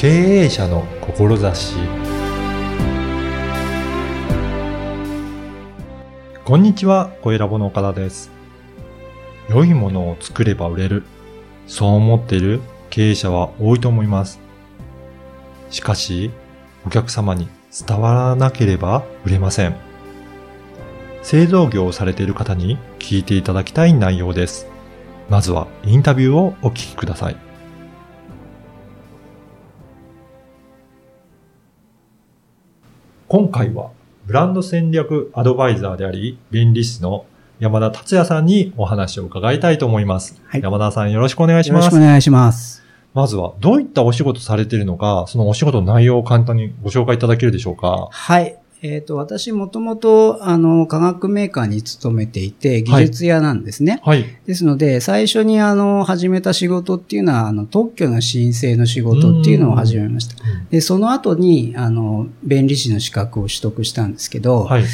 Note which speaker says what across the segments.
Speaker 1: 経営者の志こんにちは、小ラボの岡田です。良いものを作れば売れる。そう思っている経営者は多いと思います。しかし、お客様に伝わらなければ売れません。製造業をされている方に聞いていただきたい内容です。まずはインタビューをお聞きください。今回はブランド戦略アドバイザーであり、弁理士の山田達也さんにお話を伺いたいと思います。
Speaker 2: はい
Speaker 1: 山田さんよろしくお願いします
Speaker 2: よろしくお。願いします。
Speaker 1: まずはどういったお仕事されているのか、そのお仕事の内容を簡単にご紹介いただけるでしょうか。
Speaker 2: はい。えっ、と、私もともと、あの、化学メーカーに勤めていて、技術屋なんですね。
Speaker 1: はい。
Speaker 2: ですので、最初にあの、始めた仕事っていうのは、あの、特許の申請の仕事っていうのを始めました。で、その後に、あの、弁理士の資格を取得したんですけど、
Speaker 1: はい。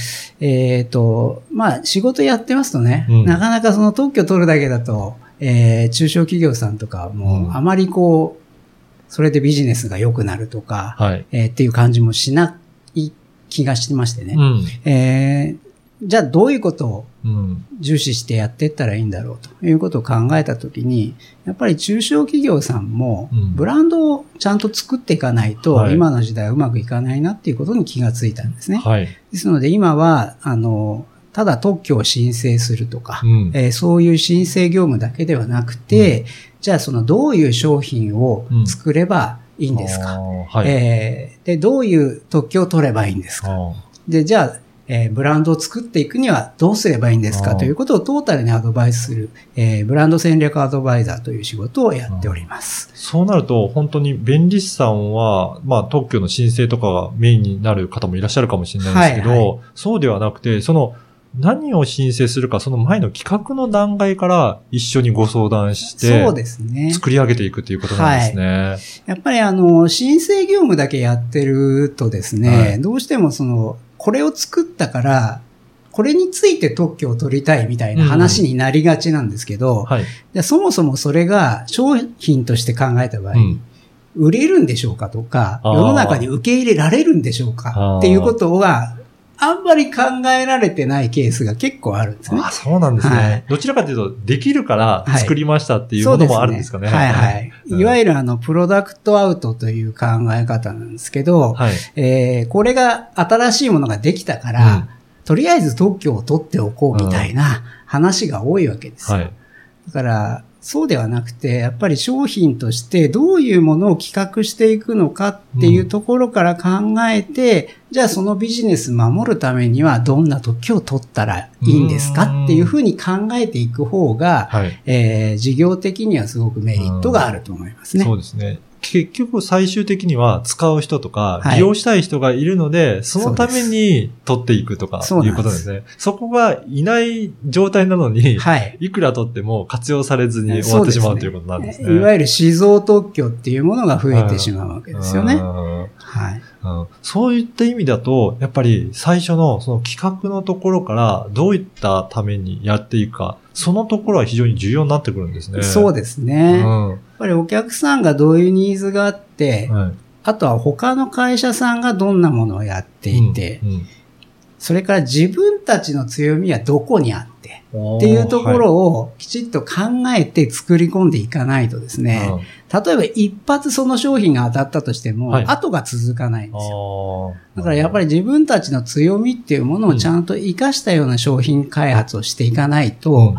Speaker 2: えっ、と、まあ、仕事やってますとね、
Speaker 1: うん
Speaker 2: なかなかその特許取るだけだと、えー中小企業さんとか
Speaker 1: うん
Speaker 2: も、あまりこう、それでビジネスが良くなるとか、
Speaker 1: はい。
Speaker 2: えーっていう感じもしない気がしてましてね。
Speaker 1: うん。
Speaker 2: えーじゃあどういうことを
Speaker 1: うん。
Speaker 2: 重視してやっていったらいいんだろうということを考えたときに、やっぱり中小企業さんも
Speaker 1: うん
Speaker 2: ブランドをちゃんと作っていかないと、
Speaker 1: はい
Speaker 2: 今の時代はうまくいかないなっていうことに気がついたんですね。
Speaker 1: はい。
Speaker 2: ですので今は、あの、ただ特許を申請するとか、
Speaker 1: うん。
Speaker 2: えーそういう申請業務だけではなくて、じゃあそのどういう商品を作ればいいんですか、
Speaker 1: はい。
Speaker 2: えーで、どういう特許を取ればいいんですか？
Speaker 1: あ
Speaker 2: で、じゃあ、えーブランドを作っていくにはどうすればいいんですか？ということをトータルにアドバイスする、えーブランド戦略アドバイザーという仕事をやっております。
Speaker 1: そうなると、本当に弁理士さんは、まあ、特許の申請とかがメインになる方もいらっしゃるかもしれないですけど、
Speaker 2: はいは
Speaker 1: そうではなくて、その、何を申請するか、その前の企画の段階から一緒にご相談して、
Speaker 2: そうですね。
Speaker 1: 作り上げていくということなんですね。
Speaker 2: やっぱりあの、申請業務だけやってるとですね、
Speaker 1: はい
Speaker 2: どうしてもその、これを作ったから、これについて特許を取りたいみたいな話になりがちなんですけど、
Speaker 1: はい。
Speaker 2: でそもそもそれが商品として考えた場合、
Speaker 1: うん
Speaker 2: 売れるんでしょうかとか、世の中に受け入れられるんでしょう
Speaker 1: あ
Speaker 2: か
Speaker 1: ー
Speaker 2: っていうことは、あんまり考えられてないケースが結構あるんですね。
Speaker 1: あ、そうなんですね。
Speaker 2: はい
Speaker 1: どちらかというと、できるから
Speaker 2: はい
Speaker 1: 作りましたっていうものもあるんですかね。
Speaker 2: はいはい。
Speaker 1: うん
Speaker 2: いわゆるあの、プロダクトアウトという考え方なんですけど、
Speaker 1: はい。
Speaker 2: えーこれが新しいものができたから、
Speaker 1: うん
Speaker 2: とりあえず特許を取っておこうみたいな話が多いわけですよ。
Speaker 1: はい。
Speaker 2: だから、そうではなくて、やっぱり商品としてどういうものを企画していくのかっていうところから考えて、じゃあそのビジネス守るためにはどんな特許を取ったらいいんですかっていうふうに考えていく方が、
Speaker 1: はい。
Speaker 2: えー事業的にはすごくメリットがあると思いますね。
Speaker 1: そうですね。結局最終的には使う人とか
Speaker 2: はい
Speaker 1: 利用したい人がいるので、そのために取っていくとかい
Speaker 2: そう
Speaker 1: ことですね。そこがいない状態なのに、
Speaker 2: はい。
Speaker 1: いくら取っても活用されずに終わってしまうということなんですね。
Speaker 2: いわゆる死蔵特許っていうものが増えてしまうわけですよね。
Speaker 1: うん
Speaker 2: はい。
Speaker 1: うんそういった意味だと、やっぱり最初のその企画のところからどういったためにやっていくか、そのところは非常に重要になってくるんですね。
Speaker 2: そうですね。やっ
Speaker 1: うん
Speaker 2: ぱりお客さんがどういうニーズがあって、
Speaker 1: はい
Speaker 2: あとは他の会社さんがどんなものをやっていて、
Speaker 1: うんうん
Speaker 2: それから自分たちの強みはどこにあって、っていうところをきちっと考えて作り込んでいかないとですね、
Speaker 1: はい
Speaker 2: 例えば一発その商品が当たったとしても、
Speaker 1: はい。
Speaker 2: 後が続かないん
Speaker 1: あ
Speaker 2: ですよ。
Speaker 1: ー
Speaker 2: だからやっぱり自分たちの強みっていうものをちゃんと活かしたような商品開発をしていかないと、
Speaker 1: うん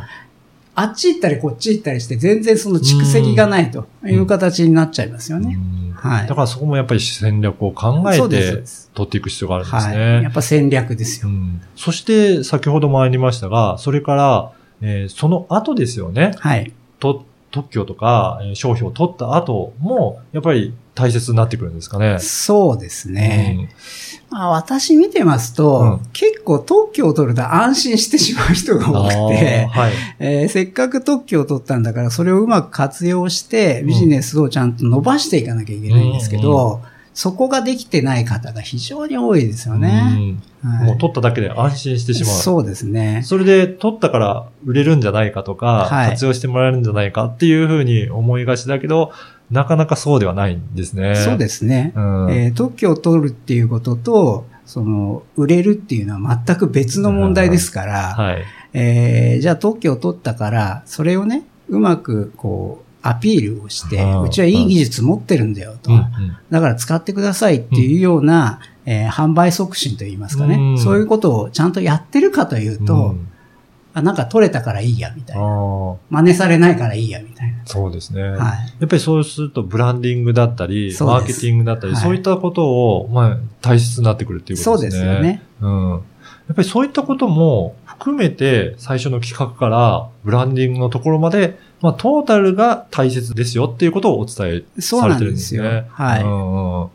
Speaker 2: あっち行ったりこっち行ったりして全然その蓄積がないという形になっちゃいますよね。
Speaker 1: うん
Speaker 2: はい
Speaker 1: だからそこもやっぱり戦略を考えて取っていく必要があるんです
Speaker 2: はい。
Speaker 1: ね。
Speaker 2: やっぱ戦略ですよ。
Speaker 1: うんそして、先ほどもありましたが、それから、えーその後ですよね。
Speaker 2: はい。
Speaker 1: と特許とか、えー商標を取った後も、やっぱり大切になってくるんですかね。
Speaker 2: そうですね。
Speaker 1: うん
Speaker 2: まあ、私見てますと、
Speaker 1: うん
Speaker 2: 結構特許を取ると安心してしまう人が多くて
Speaker 1: はい。
Speaker 2: えーせっかく特許を取ったんだから、それをうまく活用して、ビジネスをちゃんと伸ばしていかなきゃいけないんですけど、そこができてない方が非常に多いですよね。
Speaker 1: もう取っただけで安心してしまう。
Speaker 2: そうですね。
Speaker 1: それで取ったから売れるんじゃないかとか、
Speaker 2: はい
Speaker 1: 活用してもらえるんじゃないかっていうふうに思いがちだけど、なかなかそうではないんですね。
Speaker 2: そうですね。
Speaker 1: うん。
Speaker 2: えー特許を取るっていうことと、その、売れるっていうのは全く別の問題ですから、
Speaker 1: はい。
Speaker 2: えーじゃあ特許を取ったから、それをね、うまくこう、アピールをして、
Speaker 1: うん
Speaker 2: うちはいい技術持ってるんだよと。
Speaker 1: うんうん
Speaker 2: だから使ってくださいっていうような、えー販売促進といいますかね、
Speaker 1: うん
Speaker 2: そういうことをちゃんとやってるかというと、
Speaker 1: うん
Speaker 2: あなんか取れたからいいやみたいな。
Speaker 1: あ
Speaker 2: 真似されないからいいやみたい
Speaker 1: あ、そうですね。
Speaker 2: な。はい。
Speaker 1: やっぱりそうするとブランディングだったり、マーケティングだったり、
Speaker 2: はい
Speaker 1: そういったことを、まあ、大切になってくるっていうこ
Speaker 2: そう
Speaker 1: とでね。
Speaker 2: ですすよね。
Speaker 1: うん。やっぱりそういったことも含めて、最初の企画からブランディングのところまで、まあ、トータルが大切ですよっていうことをお伝え
Speaker 2: そう
Speaker 1: されて
Speaker 2: なんでよ。
Speaker 1: るんですすね。
Speaker 2: はい。
Speaker 1: うんうん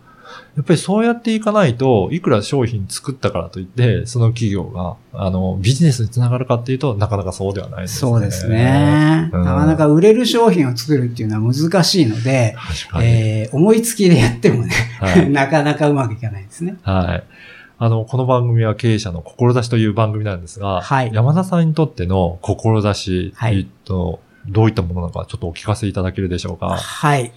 Speaker 1: やっぱりそうやっていかないと、いくら商品作ったからといって、その企業が、あの、ビジネスにつながるかっていうと、なかなかそうではないですね。
Speaker 2: そうですね。
Speaker 1: うん
Speaker 2: なかなか売れる商品を作るっていうのは難しいので。えー思いつきでやってもね、
Speaker 1: はい
Speaker 2: なかなかうまくいかないですね。
Speaker 1: はい。あの、この番組は経営者の志という番組なんですが、
Speaker 2: はい
Speaker 1: 山田さんにとっての志
Speaker 2: はい
Speaker 1: と、どういったものなのか、ちょっとお聞かせいただけるでしょうか？
Speaker 2: はい。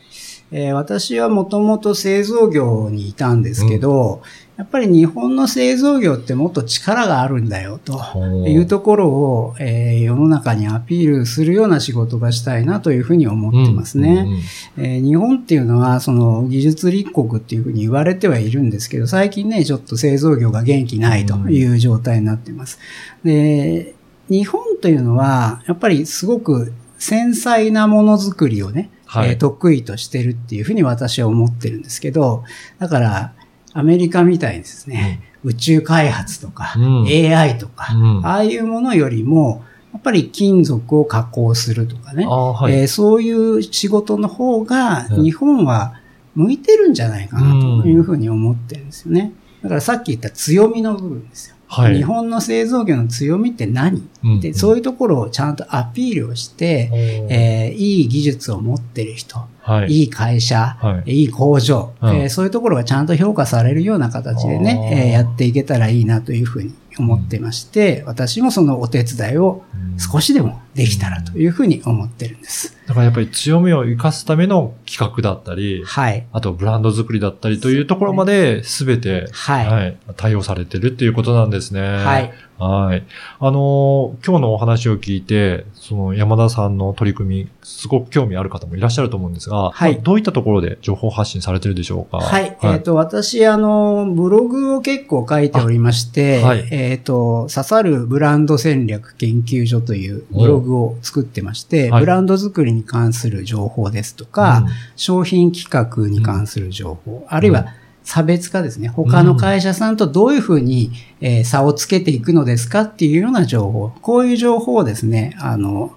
Speaker 2: えー私はもともと製造業にいたんですけど、やっぱり日本の製造業ってもっと力があるんだよというところを、えー世の中にアピールするような仕事がしたいなというふうに思ってますね。
Speaker 1: うんうんうん
Speaker 2: えー日本っていうのは、その技術立国っていうふうに言われてはいるんですけど、最近ね、ちょっと製造業が元気ないという状態になっています。で、日本というのは、やっぱりすごく繊細なものづくりをね、
Speaker 1: はい。
Speaker 2: えー得意としてるっていうふうに私は思ってるんですけど、だから、アメリカみたいにですね、宇宙開発とか、
Speaker 1: うん。
Speaker 2: AI とか、
Speaker 1: うん。
Speaker 2: ああいうものよりも、やっぱり金属を加工するとかね、
Speaker 1: はい。
Speaker 2: えーそういう仕事の方が
Speaker 1: うん。
Speaker 2: 日本は向いてるんじゃないかなというふうに思ってるんですよね。だからさっき言った強みの部分ですよ。
Speaker 1: はい。
Speaker 2: 日本の製造業の強みって何、
Speaker 1: うん
Speaker 2: でそういうところをちゃんとアピールをして、えーいい技術を持ってる人、
Speaker 1: はい。
Speaker 2: いい会社、
Speaker 1: はい。
Speaker 2: いい工場、
Speaker 1: うん。
Speaker 2: えーそういうところがちゃんと評価されるような形でね、えーやっていけたらいいなというふうに思ってまして、私もそのお手伝いを少しでもできたらというふうに思ってるんです。
Speaker 1: だからやっぱり強みを生かすための企画だったり、
Speaker 2: はい。
Speaker 1: あとブランド作りだったりというところまで全て、
Speaker 2: はい
Speaker 1: 対応されてるっていうことなんですね。
Speaker 2: はい。
Speaker 1: はい。あのー今日のお話を聞いて、その山田さんの取り組み、すごく興味ある方もいらっしゃると思うんですが、
Speaker 2: はい
Speaker 1: まあどういったところで情報発信されてるでしょうか？
Speaker 2: はい。えっ、と、私、あの、ブログを結構書いておりまして、
Speaker 1: あはい
Speaker 2: えっ、と、刺さるブランド戦略研究所というブログを作ってまして、
Speaker 1: はい。
Speaker 2: ブランド作りに関する情報ですとか、商品企画に関する情報、あるいは差別化ですね。他の会社さんとどういうふうに、えー差をつけていくのですかっていうような情報。こういう情報をですね、あの、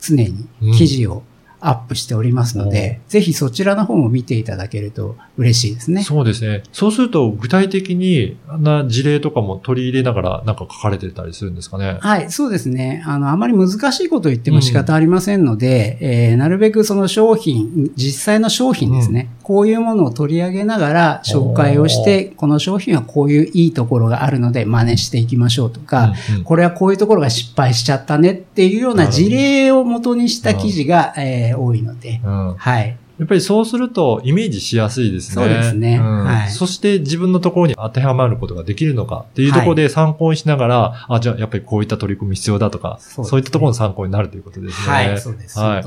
Speaker 2: 常に記事をアップしておりますので、ぜひそちらの方も見ていただけると嬉しいですね。
Speaker 1: そうですね。そうすると、具体的に、あんな事例とかも取り入れながら、なんか書かれてたりするんですかね？
Speaker 2: はい、そうですね。あの、あまり難しいことを言っても仕方ありませんので、えーなるべくその商品、実際の商品ですね、こういうものを取り上げながら紹介をして、この商品はこういういいところがあるので真似していきましょうとか、
Speaker 1: うんうん
Speaker 2: これはこういうところが失敗しちゃったねっていうような事例を元にした記事が、えー多いので、
Speaker 1: うん。
Speaker 2: はい。
Speaker 1: やっぱりそうするとイメージしやすいですね。
Speaker 2: そうですね。
Speaker 1: ん。
Speaker 2: はい。
Speaker 1: そして自分のところに当てはまることができるのかっていうところで参考にしながら、あ、じゃあやっぱりこういった取り組み必要だとか、
Speaker 2: そうですね。
Speaker 1: そういったところの参考になるということですね。
Speaker 2: はい、そうです。
Speaker 1: はい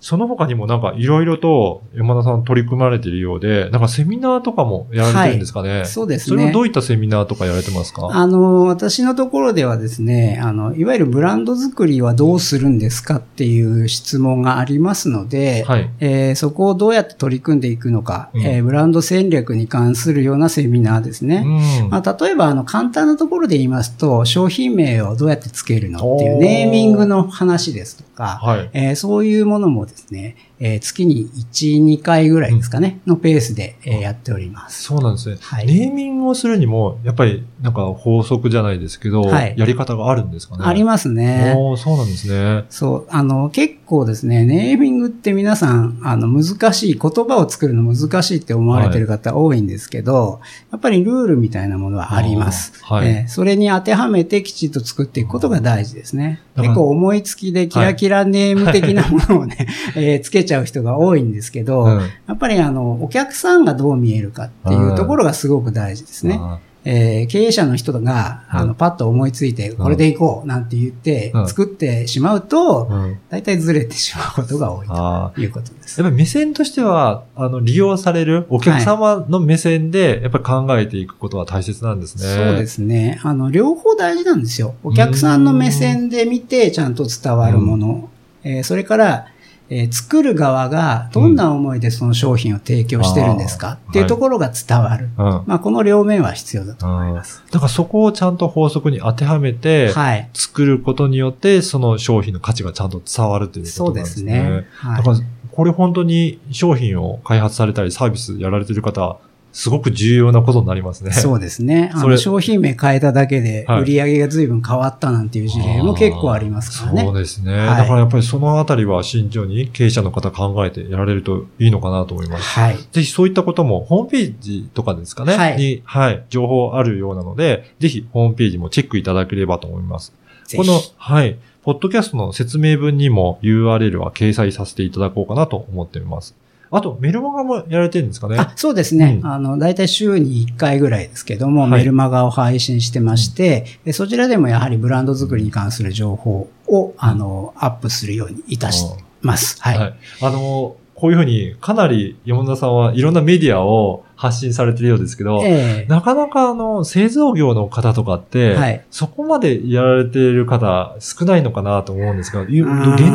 Speaker 2: その
Speaker 1: 他にもなんかいろいろと山田さん取り組まれているようで、なんかセミナーとかもやられてるんですかね？
Speaker 2: そうですね
Speaker 1: それはどういったセミナーとかやられてますか？
Speaker 2: あの、私のところではですね、あの、いわゆるブランド作りはどうするんですかっていう質問がありますので、
Speaker 1: はい。
Speaker 2: えーそこをどうやって取り組んでいくのか、
Speaker 1: うん
Speaker 2: えーブランド戦略に関するようなセミナーですね。
Speaker 1: うん。
Speaker 2: まあ、例えば、あの、簡単なところで言いますと、商品名をどうやってつけるのっていうネーミングの話ですとか、
Speaker 1: はい。
Speaker 2: えーそういうものもですね、えー月に1、2回ぐらいですかね、のペースで、えーやっております。
Speaker 1: そうなんですね。
Speaker 2: はい
Speaker 1: ネーミングをするにも、やっぱりなんか法則じゃないですけど、
Speaker 2: はい
Speaker 1: やり方があるんですかね。
Speaker 2: ありますね。
Speaker 1: おーそうなんですね。
Speaker 2: そう、あの、結構ですね、ネーミングって皆さん、あの、難しい、言葉を作るの難しいって思われてる方多いんですけど、やっぱりルールみたいなものはあります。
Speaker 1: はい
Speaker 2: えーそれに当てはめてきちっと作っていくことが大事ですね。結構思いつきでキラキラネーム的なものをね、えーつけちゃう人が多いんですけど、
Speaker 1: うん
Speaker 2: やっぱりあの、お客さんがどう見えるかっていうところがすごく大事ですね。
Speaker 1: あ
Speaker 2: えー経営者の人が、あ
Speaker 1: うん
Speaker 2: の、パッと思いついて、これでいこうなんて言って
Speaker 1: うん、
Speaker 2: 作ってしまうと、大体ずれてしまうことが多い
Speaker 1: あ
Speaker 2: ということです。
Speaker 1: やっぱり目線としては、あの、利用されるお客様の目線で、やっぱり考えていくことは大切なんですね。
Speaker 2: そうですね。あの、両方大事なんですよ。お客さんの目線で見て、ちゃんと伝わるもの。えーそれから、えー作る側がどんな思いでその商品を提供してるんですか、
Speaker 1: うん
Speaker 2: っていうところが伝わる。
Speaker 1: うん。
Speaker 2: まあ、この両面は必要だと思います。
Speaker 1: だからそこをちゃんと法則に当てはめて、
Speaker 2: はい。
Speaker 1: 作ることによって、その商品の価値がちゃんと伝わるというこ
Speaker 2: そうで
Speaker 1: となんですすね。
Speaker 2: ね。はい。
Speaker 1: だから、これ本当に商品を開発されたりサービスやられてる方、すごく重要なことになりますね。
Speaker 2: そうですね。あの商品名変えただけで
Speaker 1: はい
Speaker 2: 売り上げが随分変わったなんていう事例も結構ありますからね。
Speaker 1: そうですね。
Speaker 2: はい
Speaker 1: だからやっぱりそのあたりは慎重に経営者の方考えてやられるといいのかなと思います。
Speaker 2: はい。
Speaker 1: ぜひそういったこともホームページとかですかね。
Speaker 2: はい
Speaker 1: に、はい、情報あるようなので、ぜひホームページもチェックいただければと思います。
Speaker 2: ぜひ
Speaker 1: この、はい、ポッドキャストの説明文にも URL は掲載させていただこうかなと思っています。あと、メルマガもやられてるんですかね？
Speaker 2: あそうですね。
Speaker 1: うん
Speaker 2: あの、だいたい週に1回ぐらいですけども、
Speaker 1: はい
Speaker 2: メルマガを配信してまして、でそちらでもやはりブランド作りに関する情報を、あの、アップするようにいたします。はい。
Speaker 1: はい。あの、こういうふうに、かなり山田さんはいろんなメディアを発信されてるようですけど、
Speaker 2: ええ
Speaker 1: なかなかあの、製造業の方とかって、
Speaker 2: はい
Speaker 1: そこまでやられている方少ないのかなと思うんですが、現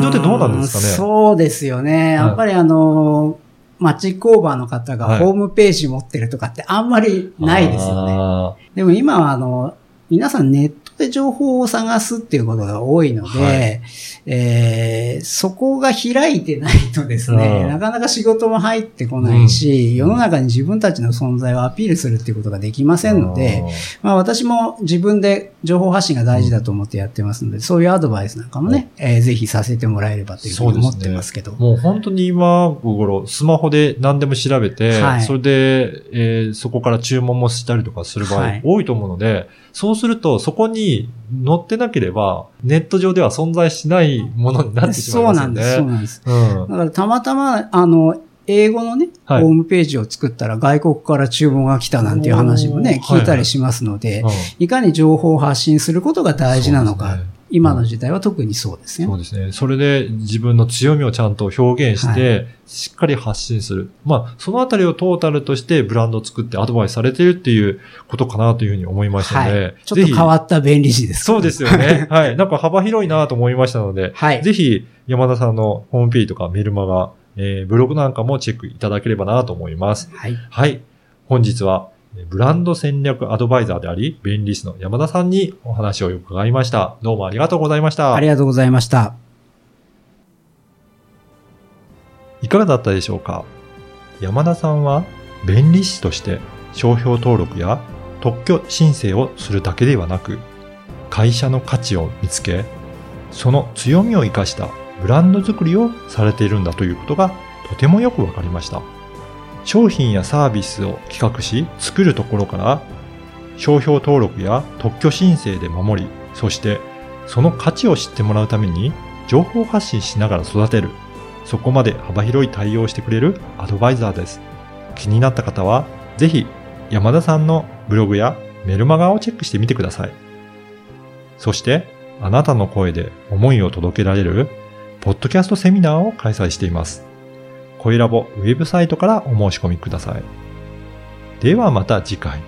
Speaker 1: 状ってどうなんですかね？
Speaker 2: そうですよね。やっぱりあの、町工場の方
Speaker 1: はい
Speaker 2: がホームページ持ってるとかってあんまりないですよね。
Speaker 1: あ
Speaker 2: でも今はあの、皆さんネットで情報を探すっていうことが多いので、
Speaker 1: はい。
Speaker 2: えーそこが開いてないとですね、
Speaker 1: うん。
Speaker 2: なかなか仕事も入ってこないし、世の中に自分たちの存在をアピールするっていうことができま
Speaker 1: ー
Speaker 2: せんので、、まあ私も自分で情報発信が大事だと思ってやってますので、そういうアドバイスなんかもね、えーぜひさせてもらえればというふうに思ってますけど。
Speaker 1: もう本当に今頃、スマホで何でも調べて、
Speaker 2: はい。
Speaker 1: それで、えーそこから注文もしたりとかする場
Speaker 2: はい。
Speaker 1: 合多いと思うので、そうするとそこに載ってなければ、ネット上では存在しないものになってしまいますよね。
Speaker 2: そうなんです、そうなんです。
Speaker 1: うん。
Speaker 2: だからたまたま、あの、英語のね、
Speaker 1: はい。
Speaker 2: ホームページを作ったら外国から注文が来たなんていう話もね、聞いたりしますので、
Speaker 1: うん。
Speaker 2: いかに情報を発信することが大事なのか、今の時代は特にそうですね。
Speaker 1: そうですね。それで自分の強みをちゃんと表現して、しっかり発信する。まあ、そのあたりをトータルとしてブランドを作ってアドバイスされているっていうことかなというふうに思いましたので、
Speaker 2: はい。ちょっと変わった便利詞です。
Speaker 1: そうですよね。はい。なんか幅広いなと思いましたので、
Speaker 2: はい。
Speaker 1: ぜひ山田さんのホームページとかメルマガ、えーブログなんかもチェックいただければなと思います。
Speaker 2: はい。
Speaker 1: はい。本日は、えーブランド戦略アドバイザーであり、便利士の山田さんにお話を伺いました。どうもありがとうございました。
Speaker 2: ありがとうございました。
Speaker 1: いかがだったでしょうか？山田さんは弁理士として商標登録や特許申請をするだけではなく会社の価値を見つけその強みを生かしたブランド作りをされているんだということがとてもよくわかりました商品やサービスを企画し作るところから商標登録や特許申請で守りそしてその価値を知ってもらうために情報発信しながら育てるそこまで幅広い対応をしてくれるアドバイザーです。気になった方は、ぜひ山田さんのブログやメルマガをチェックしてみてください。そして、あなたの声で思いを届けられる、ポッドキャストセミナーを開催しています。声ラボウェブサイトからお申し込みください。ではまた次回。